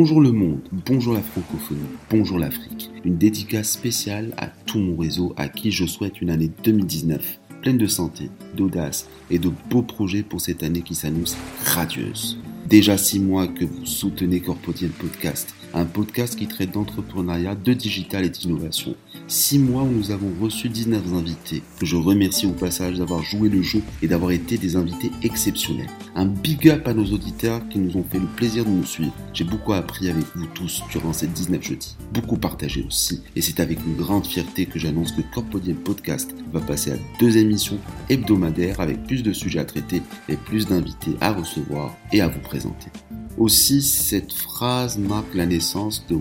Bonjour le monde, bonjour la francophonie, bonjour l'Afrique. Une dédicace spéciale à tout mon réseau à qui je souhaite une année 2019 pleine de santé, d'audace et de beaux projets pour cette année qui s'annonce radieuse. Déjà six mois que vous soutenez Corpodiel Podcast, un podcast qui traite d'entrepreneuriat, de digital et d'innovation. Six mois où nous avons reçu 19 invités, que je remercie au passage d'avoir joué le jeu et d'avoir été des invités exceptionnels. Un big up à nos auditeurs qui nous ont fait le plaisir de nous suivre. J'ai beaucoup appris avec vous tous durant ces 19 jeudis. Beaucoup partagé aussi. Et c'est avec une grande fierté que j'annonce que Corpodiel Podcast va passer à deux émissions hebdomadaires avec plus de sujets à traiter et plus d'invités à recevoir et à vous présenter. Aussi, cette phrase marque la naissance de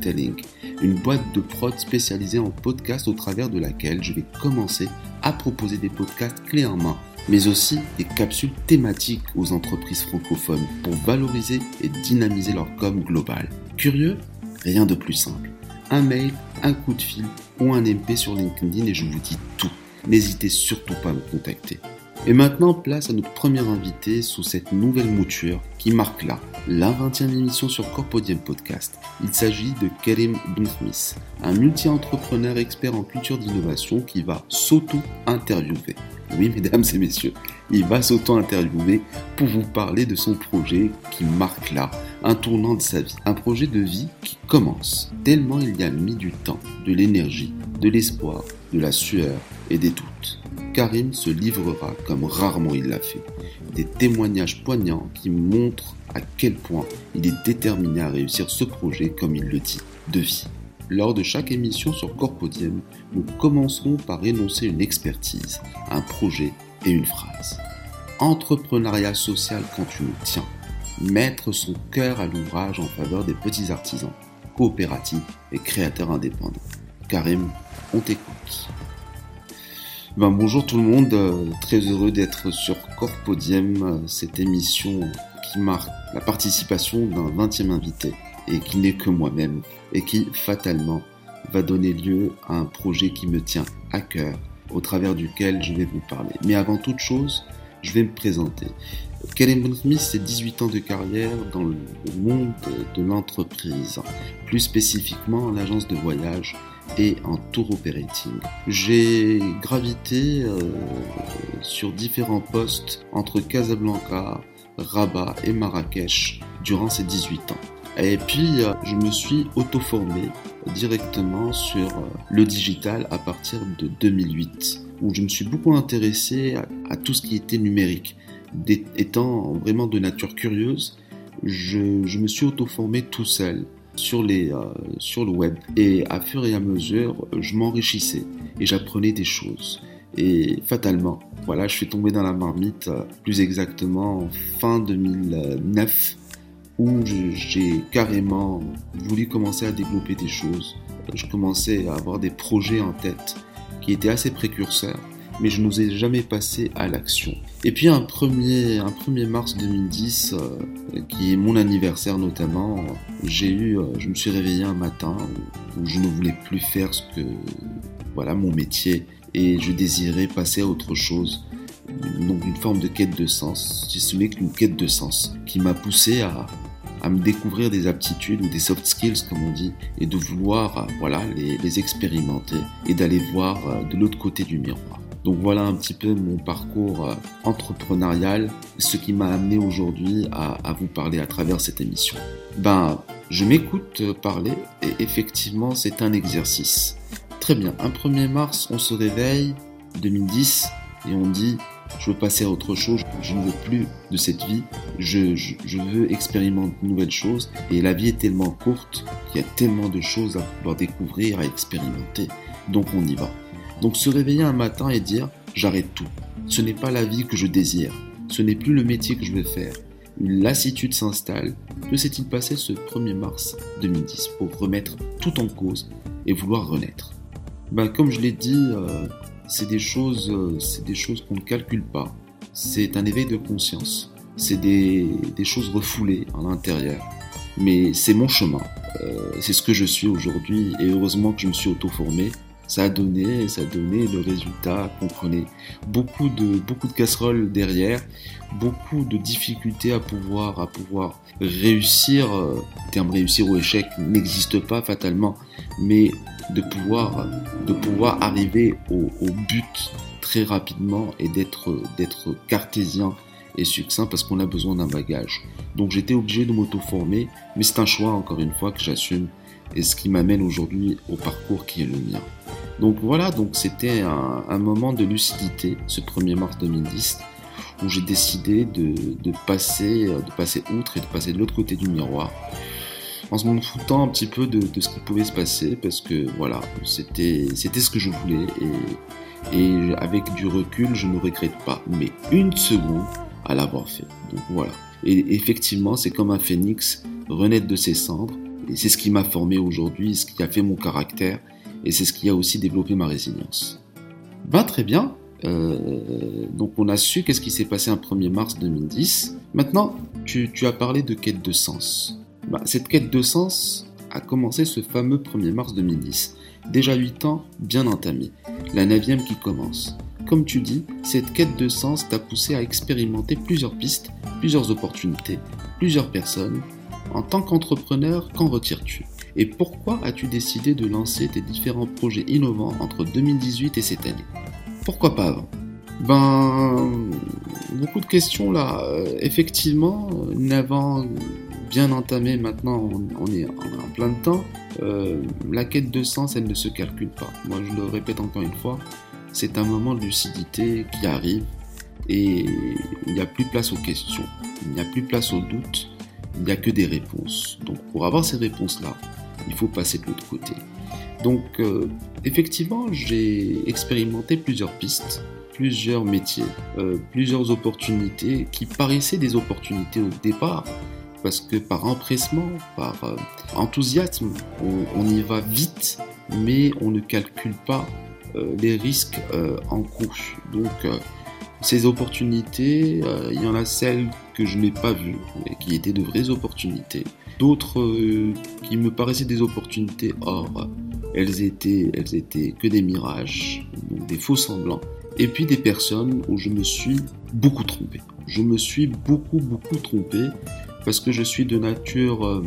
Telling, une boîte de prod spécialisée en podcast au travers de laquelle je vais commencer à proposer des podcasts clés en main, mais aussi des capsules thématiques aux entreprises francophones pour valoriser et dynamiser leur com global. Curieux? Rien de plus simple. Un mail, un coup de fil ou un MP sur LinkedIn et je vous dis tout. N'hésitez surtout pas à me contacter. Et maintenant, place à notre premier invité sous cette nouvelle mouture qui marque là la 20e émission sur Corpodium Podcast. Il s'agit de Karim Smith, un multi-entrepreneur expert en culture d'innovation qui va s'auto-interviewer. Oui, mesdames et messieurs, il va s'auto-interviewer pour vous parler de son projet qui marque là un tournant de sa vie. Un projet de vie qui commence, tellement il y a mis du temps, de l'énergie, de l'espoir, de la sueur et des doutes. Karim se livrera comme rarement il l'a fait. Des témoignages poignants qui montrent à quel point il est déterminé à réussir ce projet comme il le dit, de vie. Lors de chaque émission sur Corpodium, nous commencerons par énoncer une expertise, un projet et une phrase. Entrepreneuriat social quand tu le tiens. Mettre son cœur à l'ouvrage en faveur des petits artisans, coopératifs et créateurs indépendants. Karim, on t'écoute. Ben, bonjour tout le monde, euh, très heureux d'être sur Corpodium, euh, cette émission qui marque la participation d'un 20e invité et qui n'est que moi-même et qui fatalement va donner lieu à un projet qui me tient à cœur au travers duquel je vais vous parler. Mais avant toute chose, je vais me présenter. Kellen Smith, c'est 18 ans de carrière dans le monde de l'entreprise, plus spécifiquement en agence de voyage et en tour operating. J'ai gravité euh, sur différents postes entre Casablanca, Rabat et Marrakech durant ces 18 ans. Et puis, euh, je me suis auto-formé directement sur euh, le digital à partir de 2008, où je me suis beaucoup intéressé à, tout ce qui était numérique. étant vraiment de nature curieuse, je, je me suis auto-formé tout seul sur, les, euh, sur le web. Et à fur et à mesure, je m'enrichissais et j'apprenais des choses. Et fatalement, voilà, je suis tombé dans la marmite, euh, plus exactement fin 2009, où j'ai carrément voulu commencer à développer des choses. Je commençais à avoir des projets en tête qui étaient assez précurseurs mais je n'osais jamais passer à l'action. Et puis un 1er, un 1er mars 2010, euh, qui est mon anniversaire notamment, j'ai eu, euh, je me suis réveillé un matin où, je ne voulais plus faire ce que, voilà, mon métier, et je désirais passer à autre chose. Donc une forme de quête de sens, si ce n'est qu'une quête de sens, qui m'a poussé à, à me découvrir des aptitudes ou des soft skills comme on dit et de vouloir euh, voilà les, les expérimenter et d'aller voir de l'autre côté du miroir. Donc voilà un petit peu mon parcours euh, entrepreneurial, ce qui m'a amené aujourd'hui à, vous parler à travers cette émission. Ben, je m'écoute parler et effectivement c'est un exercice. Très bien, un 1er mars, on se réveille, 2010, et on dit je veux passer à autre chose, je ne veux plus de cette vie, je, je, veux expérimenter de nouvelles choses, et la vie est tellement courte qu'il y a tellement de choses à pouvoir découvrir, à expérimenter, donc on y va. Donc se réveiller un matin et dire j'arrête tout. Ce n'est pas la vie que je désire. Ce n'est plus le métier que je veux faire. Une lassitude s'installe. Que s'est-il passé ce 1er mars 2010 pour remettre tout en cause et vouloir renaître? Ben, Comme je l'ai dit, euh, c'est des choses, euh, c'est des choses qu'on ne calcule pas. C'est un éveil de conscience. C'est des, des choses refoulées à l'intérieur. Mais c'est mon chemin. Euh, c'est ce que je suis aujourd'hui et heureusement que je me suis auto-formé ça a donné, ça a donné le résultat qu'on connaît. Beaucoup de, beaucoup de casseroles derrière, beaucoup de difficultés à pouvoir, à pouvoir réussir. Euh, le terme réussir ou échec n'existe pas fatalement, mais de pouvoir, de pouvoir arriver au, au but très rapidement et d'être, d'être cartésien et succinct parce qu'on a besoin d'un bagage. Donc j'étais obligé de m'auto-former, mais c'est un choix encore une fois que j'assume et ce qui m'amène aujourd'hui au parcours qui est le mien. Donc voilà, donc c'était un, moment de lucidité, ce 1er mars 2010, où j'ai décidé de, passer, de passer outre et de passer de l'autre côté du miroir, en se foutant un petit peu de, ce qui pouvait se passer, parce que voilà, c'était ce que je voulais, et, et avec du recul, je ne regrette pas, mais une seconde à l'avoir fait. Donc voilà. Et effectivement, c'est comme un phénix renaître de ses cendres, et c'est ce qui m'a formé aujourd'hui, ce qui a fait mon caractère, et c'est ce qui a aussi développé ma résilience. Ben très bien, euh, donc on a su qu'est-ce qui s'est passé un 1er mars 2010. Maintenant, tu, as parlé de quête de sens. Ben, cette quête de sens a commencé ce fameux 1er mars 2010. Déjà 8 ans bien entamés. La 9 qui commence. Comme tu dis, cette quête de sens t'a poussé à expérimenter plusieurs pistes, plusieurs opportunités, plusieurs personnes, en tant qu'entrepreneur, qu'en retires-tu? Et pourquoi as-tu décidé de lancer tes différents projets innovants entre 2018 et cette année? Pourquoi pas avant? Ben, beaucoup de questions là. Euh, effectivement, n'avant bien entamé maintenant, on, est en plein de temps. Euh, la quête de sens, elle ne se calcule pas. Moi, je le répète encore une fois, c'est un moment de lucidité qui arrive et il n'y a plus place aux questions, il n'y a plus place aux doutes, il n'y a que des réponses. Donc pour avoir ces réponses-là, il faut passer de l'autre côté. Donc euh, effectivement, j'ai expérimenté plusieurs pistes, plusieurs métiers, euh, plusieurs opportunités qui paraissaient des opportunités au départ, parce que par empressement, par euh, enthousiasme, on, y va vite, mais on ne calcule pas les risques en cours. Donc ces opportunités, il y en a celles que je n'ai pas vues, mais qui étaient de vraies opportunités. D'autres euh, qui me paraissaient des opportunités, or elles étaient, elles étaient que des mirages, des faux semblants. Et puis des personnes où je me suis beaucoup trompé. Je me suis beaucoup, beaucoup trompé parce que je suis de nature, euh,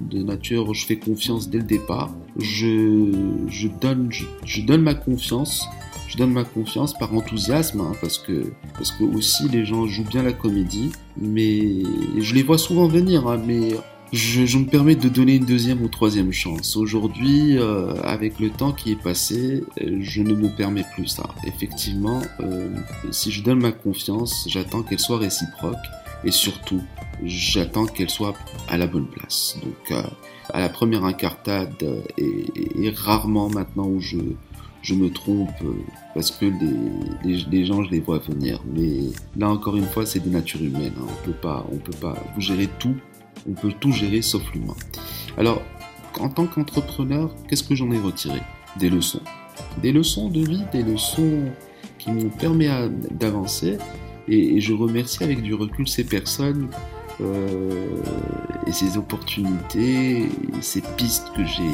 de nature, je fais confiance dès le départ. Je, je donne, je donne ma confiance je donne ma confiance par enthousiasme, hein, parce que parce que aussi les gens jouent bien la comédie, mais je les vois souvent venir, hein, mais je, me permets de donner une deuxième ou troisième chance. Aujourd'hui, euh, avec le temps qui est passé, euh, je ne me permets plus ça. Effectivement, euh, si je donne ma confiance, j'attends qu'elle soit réciproque et surtout, j'attends qu'elle soit à la bonne place. Donc, à la première incartade et rarement maintenant où je je me trompe euh, parce que les, gens, je les vois venir. Mais là, encore une fois, c'est des natures humaines. Hein. On peut pas, on peut pas gérer tout. On peut tout gérer sauf l'humain. Alors, en tant qu'entrepreneur, qu'est-ce que j'en ai retiré? Des leçons. Des leçons de vie, des leçons qui m'ont permis d'avancer. Et, je remercie avec du recul ces personnes euh, et ces opportunités, ces pistes que j'ai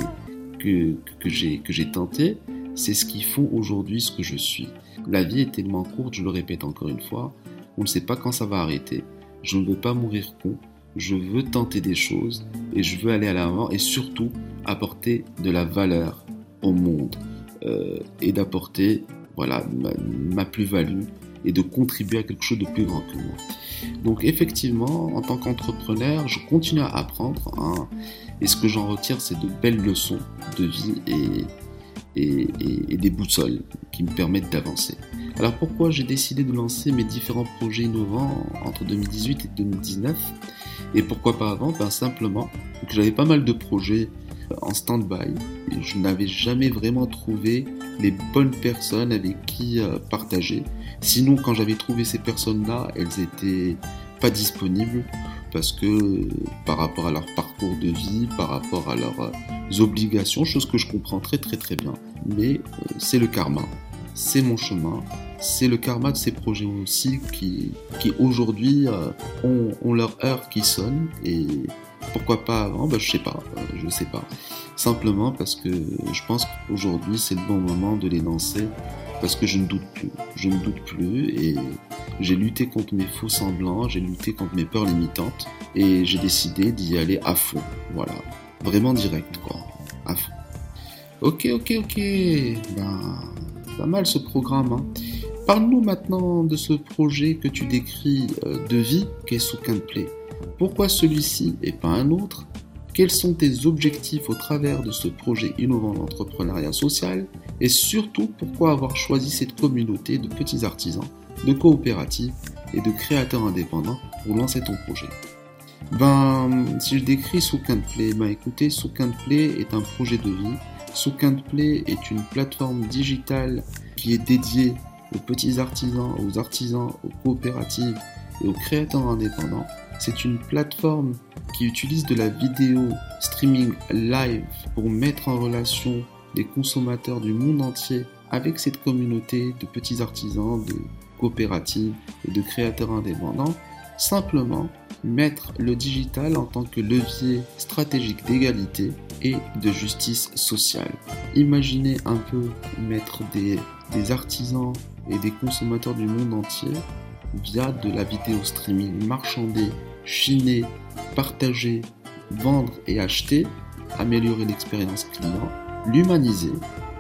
que, que j'ai que j'ai tentées c'est ce qui font aujourd'hui ce que je suis. La vie est tellement courte, je le répète encore une fois, on ne sait pas quand ça va arrêter. Je ne veux pas mourir con, je veux tenter des choses et je veux aller à l'avant et surtout apporter de la valeur au monde euh, et d'apporter voilà ma, plus-value et de contribuer à quelque chose de plus grand que moi. Donc effectivement, en tant qu'entrepreneur, je continue à apprendre hein, et ce que j'en retire, c'est de belles leçons de vie et, et, des boussoles qui me permettent d'avancer. Alors pourquoi j'ai décidé de lancer mes différents projets innovants entre 2018 et 2019 Et pourquoi pas avant? Ben simplement que j'avais pas mal de projets en stand-by je n'avais jamais vraiment trouvé les bonnes personnes avec qui euh, partager. Sinon quand j'avais trouvé ces personnes-là, elles étaient pas disponibles parce que par rapport à leur parcours de vie, par rapport à leurs euh, obligations, chose que je comprends très très très bien. Mais euh, c'est le karma, c'est mon chemin, c'est le karma de ces projets aussi qui, qui aujourd'hui euh, ont, leur heure qui sonne et, Pourquoi pas avant bah, Je sais pas, euh, je sais pas. Simplement parce que je pense qu'aujourd'hui c'est le bon moment de les lancer parce que je ne doute plus. Je ne doute plus et j'ai lutté contre mes faux semblants, j'ai lutté contre mes peurs limitantes et j'ai décidé d'y aller à fond. Voilà, vraiment direct quoi, à fond. Ok, ok, ok. Ben, pas mal ce programme. Hein. Parle-nous maintenant de ce projet que tu décris euh, de vie qu'est Soukin Play. Pourquoi celui-ci et pas un autre? Quels sont tes objectifs au travers de ce projet innovant d'entrepreneuriat social? Et surtout, pourquoi avoir choisi cette communauté de petits artisans, de coopératives et de créateurs indépendants pour lancer ton projet? Ben, si je décris Soukin Play, ben écoutez, Soukin Play est un projet de vie Play est une plateforme digitale qui est dédiée aux petits artisans, aux artisans, aux coopératives et aux créateurs indépendants. C'est une plateforme qui utilise de la vidéo streaming live pour mettre en relation des consommateurs du monde entier avec cette communauté de petits artisans, de coopératives et de créateurs indépendants. Simplement mettre le digital en tant que levier stratégique d'égalité et de justice sociale. Imaginez un peu mettre des, artisans et des consommateurs du monde entier via de la vidéo streaming, marchander, chiner, partager, vendre et acheter, améliorer l'expérience client, l'humaniser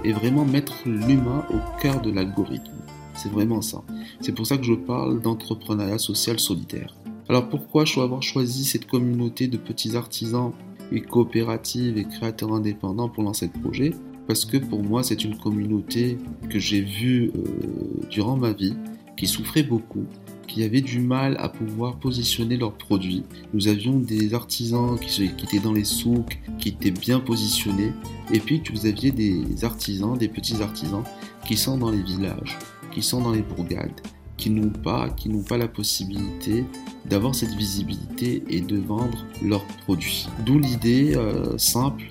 et vraiment mettre l'humain au cœur de l'algorithme. C'est vraiment ça. C'est pour ça que je parle d'entrepreneuriat social solidaire. Alors pourquoi avoir choisi cette communauté de petits artisans et coopératives et créateurs indépendants pour lancer le projet? Parce que pour moi c'est une communauté que j'ai vue euh, durant ma vie, qui souffrait beaucoup, qui avait du mal à pouvoir positionner leurs produits. Nous avions des artisans qui étaient dans les souks, qui étaient bien positionnés, et puis vous aviez des artisans, des petits artisans, qui sont dans les villages, qui sont dans les bourgades, qui n'ont pas, qui n'ont pas la possibilité d'avoir cette visibilité et de vendre leurs produits. D'où l'idée euh, simple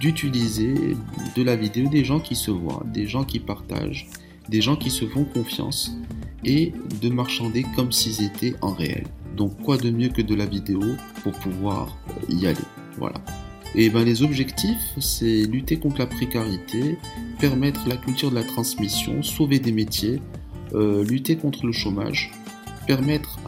d'utiliser de la vidéo des gens qui se voient, des gens qui partagent, des gens qui se font confiance et de marchander comme s'ils étaient en réel. Donc quoi de mieux que de la vidéo pour pouvoir y aller? Voilà. Et ben les objectifs, c'est lutter contre la précarité, permettre la culture de la transmission, sauver des métiers, euh, lutter contre le chômage, permettre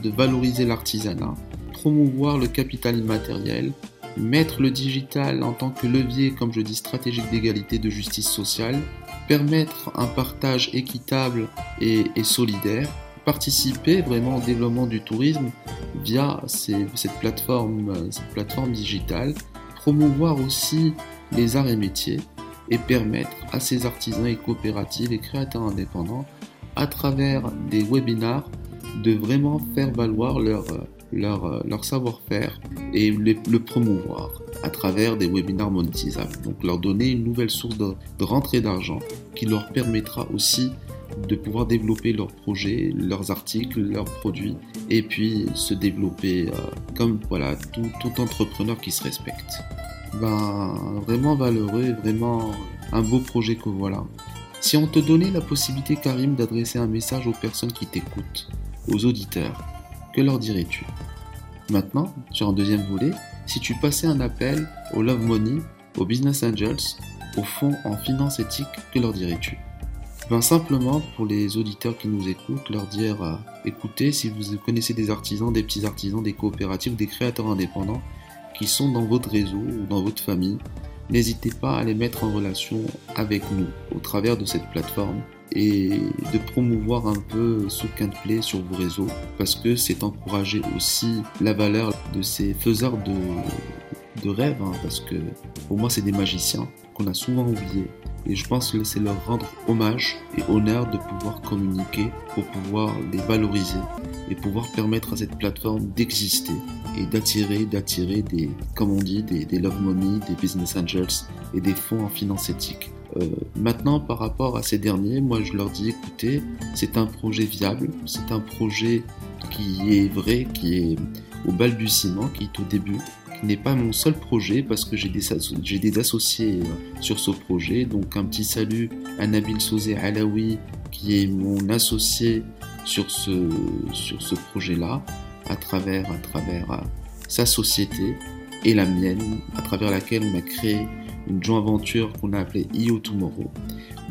de valoriser l'artisanat, promouvoir le capital immatériel, mettre le digital en tant que levier, comme je dis, stratégique d'égalité de justice sociale, permettre un partage équitable et, solidaire, participer vraiment au développement du tourisme via cette, plateforme, cette digitale, promouvoir aussi les arts et métiers, et permettre à ces artisans et coopératives et créateurs indépendants, à travers des webinars, de vraiment faire valoir leur savoir-faire et le, promouvoir à travers des webinars monétisables. Donc leur donner une nouvelle source de, rentrée d'argent qui leur permettra aussi de pouvoir développer leurs projets, leurs articles, leurs produits et puis se développer euh, comme voilà tout, tout entrepreneur qui se respecte. Ben, vraiment valeureux vraiment un beau projet que voilà. Si on te donnait la possibilité, Karim, d'adresser un message aux personnes qui t'écoutent, aux auditeurs, que leur dirais-tu? Maintenant, sur un deuxième volet, si tu passais un appel au Love Money, aux Business Angels, au fonds en finance éthique, que leur dirais-tu? Ben simplement pour les auditeurs qui nous écoutent, leur dire euh, écoutez, si vous connaissez des artisans, des petits artisans, des coopératives, des créateurs indépendants, qui sont dans votre réseau ou dans votre famille, n'hésitez pas à les mettre en relation avec nous au travers de cette plateforme et de promouvoir un peu Souk Play sur vos réseaux parce que c'est encourager aussi la valeur de ces faiseurs de, de rêves hein, parce que pour moi c'est des magiciens qu'on a souvent oubliés et je pense que c'est leur rendre hommage et honneur de pouvoir communiquer pour pouvoir les valoriser et pouvoir permettre à cette plateforme d'exister et d'attirer, d'attirer des, comme on dit, des, love money, des business angels et des fonds en finance éthique. Euh, maintenant, par rapport à ces derniers, moi je leur dis écoutez, c'est un projet viable, c'est un projet qui est vrai, qui est au balbutiement, qui est au début, n'est pas mon seul projet parce que j'ai des, des associés euh, sur ce projet. Donc un petit salut à Nabil Souzé Alaoui qui est mon associé sur ce, sur ce projet-là à travers, à travers euh, sa société et la mienne, à travers laquelle on a créé une joint venture qu'on a appelée IO Tomorrow.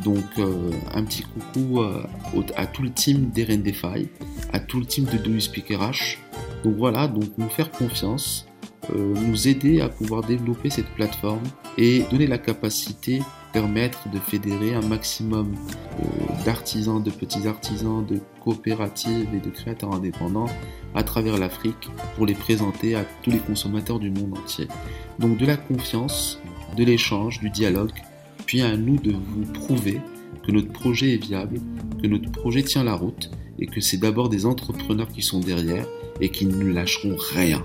Donc euh, un petit coucou à tout le team d'RNDFI, à tout le team de Do Speak RH. Donc voilà, donc nous faire confiance, nous aider à pouvoir développer cette plateforme et donner la capacité permettre de fédérer un maximum d'artisans, de petits artisans, de coopératives et de créateurs indépendants à travers l'Afrique pour les présenter à tous les consommateurs du monde entier. Donc de la confiance, de l'échange, du dialogue, puis à nous de vous prouver que notre projet est viable, que notre projet tient la route et que c'est d'abord des entrepreneurs qui sont derrière et qui ne lâcheront rien,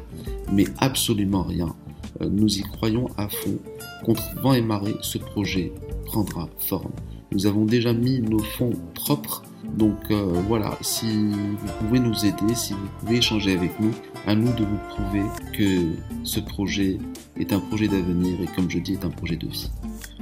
mais absolument rien. Euh, nous y croyons à fond. Contre vent et marée, ce projet prendra forme. Nous avons déjà mis nos fonds propres donc euh, voilà, si vous pouvez nous aider, si vous pouvez échanger avec nous, à nous de vous prouver que ce projet est un projet d'avenir et comme je dis, est un projet de vie.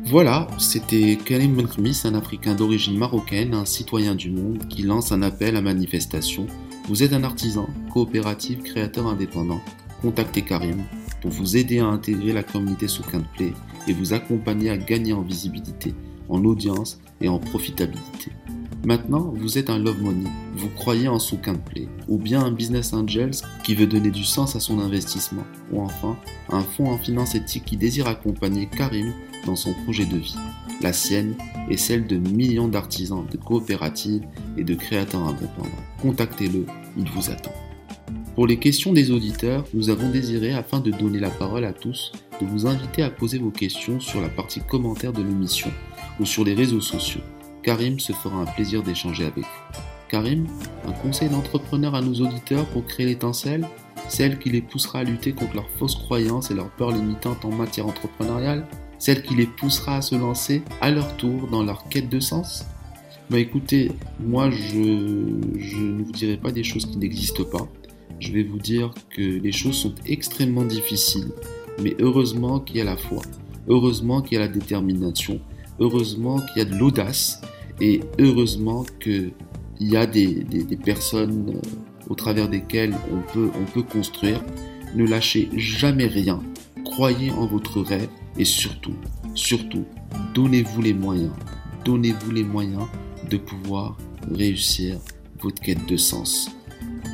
Voilà, c'était Karim Benkhmis, un Africain d'origine marocaine, un citoyen du monde qui lance un appel à manifestation. Vous êtes un artisan, coopératif, créateur indépendant. Contactez Karim pour vous aider à intégrer la communauté sous Play et vous accompagner à gagner en visibilité, en audience et en profitabilité. Maintenant, vous êtes un love money, vous croyez en sous Play, ou bien un business angels qui veut donner du sens à son investissement, ou enfin un fonds en finance éthique qui désire accompagner Karim dans son projet de vie, la sienne et celle de millions d'artisans, de coopératives et de créateurs indépendants. Contactez-le, il vous attend. Pour les questions des auditeurs, nous avons désiré, afin de donner la parole à tous, de vous inviter à poser vos questions sur la partie commentaire de l'émission ou sur les réseaux sociaux. Karim se fera un plaisir d'échanger avec vous. Karim, un conseil d'entrepreneur à nos auditeurs pour créer l'étincelle, celle qui les poussera à lutter contre leurs fausses croyances et leurs peurs limitantes en matière entrepreneuriale, celle qui les poussera à se lancer à leur tour dans leur quête de sens? Bah écoutez, moi je, je ne vous dirai pas des choses qui n'existent pas. Je vais vous dire que les choses sont extrêmement difficiles, mais heureusement qu'il y a la foi, heureusement qu'il y a la détermination, heureusement qu'il y a de l'audace et heureusement qu'il y a des, personnes euh, au travers desquelles on peut, on peut construire. Ne lâchez jamais rien. Croyez en votre rêve et surtout, surtout, donnez-vous les moyens. Donnez-vous les moyens de pouvoir réussir votre quête de sens.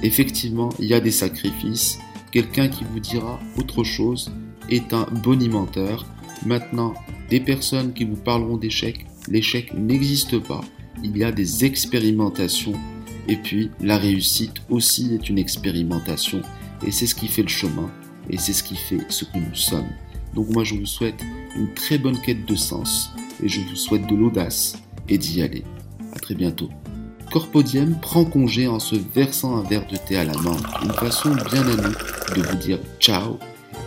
Effectivement, il y a des sacrifices. Quelqu'un qui vous dira autre chose est un bonimenteur. Maintenant, des personnes qui vous parleront d'échec, l'échec n'existe pas. Il y a des expérimentations. Et puis, la réussite aussi est une expérimentation. Et c'est ce qui fait le chemin. Et c'est ce qui fait ce que nous sommes. Donc moi, je vous souhaite une très bonne quête de sens. Et je vous souhaite de l'audace et d'y aller. À très bientôt. Corpodium prend congé en se versant un verre de thé à la main. Une façon bien à nous de vous dire ciao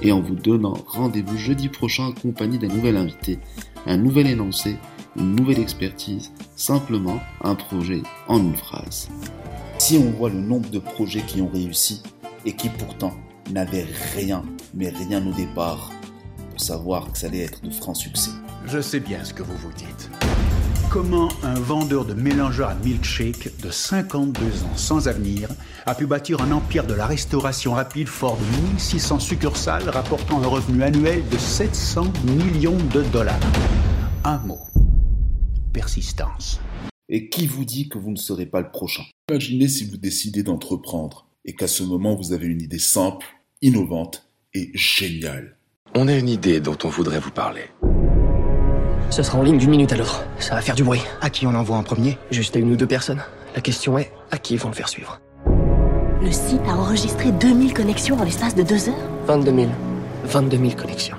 et en vous donnant rendez-vous jeudi prochain accompagné d'un nouvel invité, un nouvel énoncé une nouvelle expertise, simplement un projet en une phrase. Si on voit le nombre de projets qui ont réussi et qui pourtant n'avaient rien, mais rien au départ, pour savoir que ça allait être de francs succès. Je sais bien ce que vous vous dites. Comment un vendeur de mélangeurs à milkshake de 52 ans sans avenir a pu bâtir un empire de la restauration rapide fort de 1600 succursales rapportant un revenu annuel de 700 millions de dollars Un mot persistance. Et qui vous dit que vous ne serez pas le prochain? Imaginez si vous décidez d'entreprendre et qu'à ce moment vous avez une idée simple, innovante et géniale. On a une idée dont on voudrait vous parler. Ce sera en ligne d'une minute à l'autre. Ça va faire du bruit. À qui on envoie en premier Juste à une ou deux personnes. La question est, à qui vont le faire suivre Le site a enregistré 2000 connexions en l'espace de deux heures 22 000. 22 000 connexions.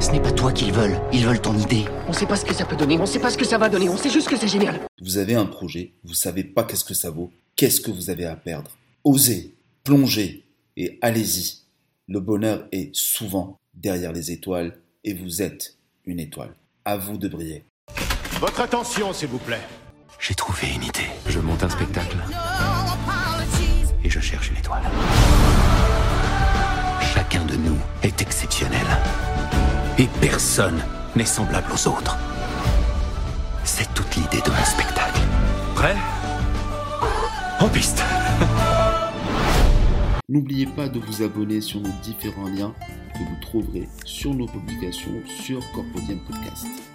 Ce n'est pas toi qu'ils veulent, ils veulent ton idée. On sait pas ce que ça peut donner, on sait pas ce que ça va donner, on sait juste que c'est génial. Vous avez un projet, vous savez pas qu'est-ce que ça vaut, qu'est-ce que vous avez à perdre. Osez, plongez et allez-y. Le bonheur est souvent derrière les étoiles et vous êtes une étoile. À vous de briller. Votre attention, s'il vous plaît. J'ai trouvé une idée. Je monte un spectacle. Et je cherche une étoile. Chacun de nous est exceptionnel. Et personne n'est semblable aux autres. C'est toute l'idée de mon spectacle. Prêt? En piste N'oubliez pas de vous abonner sur nos différents liens que vous trouverez sur nos publications sur Corpodium Podcast.